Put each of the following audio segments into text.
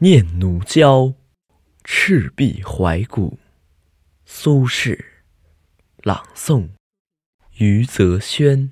念奴娇·赤壁怀古，苏轼。朗诵：余则轩。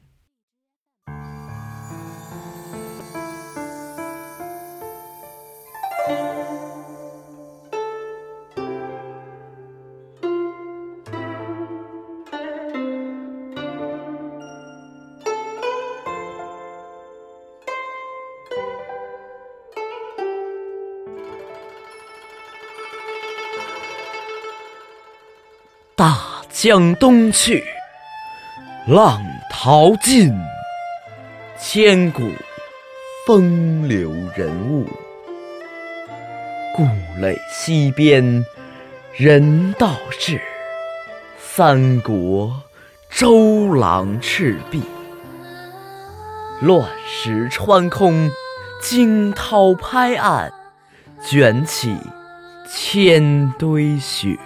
大江东去，浪淘尽，千古风流人物。故垒西边，人道是三国周郎赤壁。乱石穿空，惊涛拍岸，卷起千堆雪。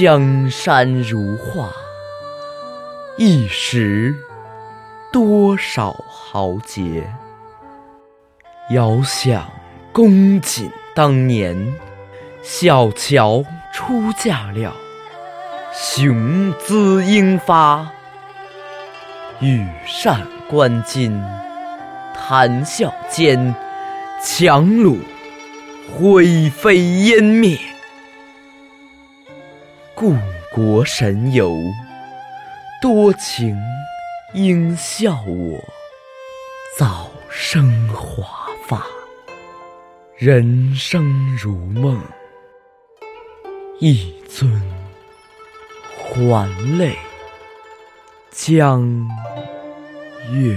江山如画，一时多少豪杰。遥想公瑾当年，小乔出嫁了，雄姿英发，羽扇纶巾，谈笑间，樯橹灰飞烟灭。故国神游，多情应笑我，早生华发。人生如梦，一尊还酹江月。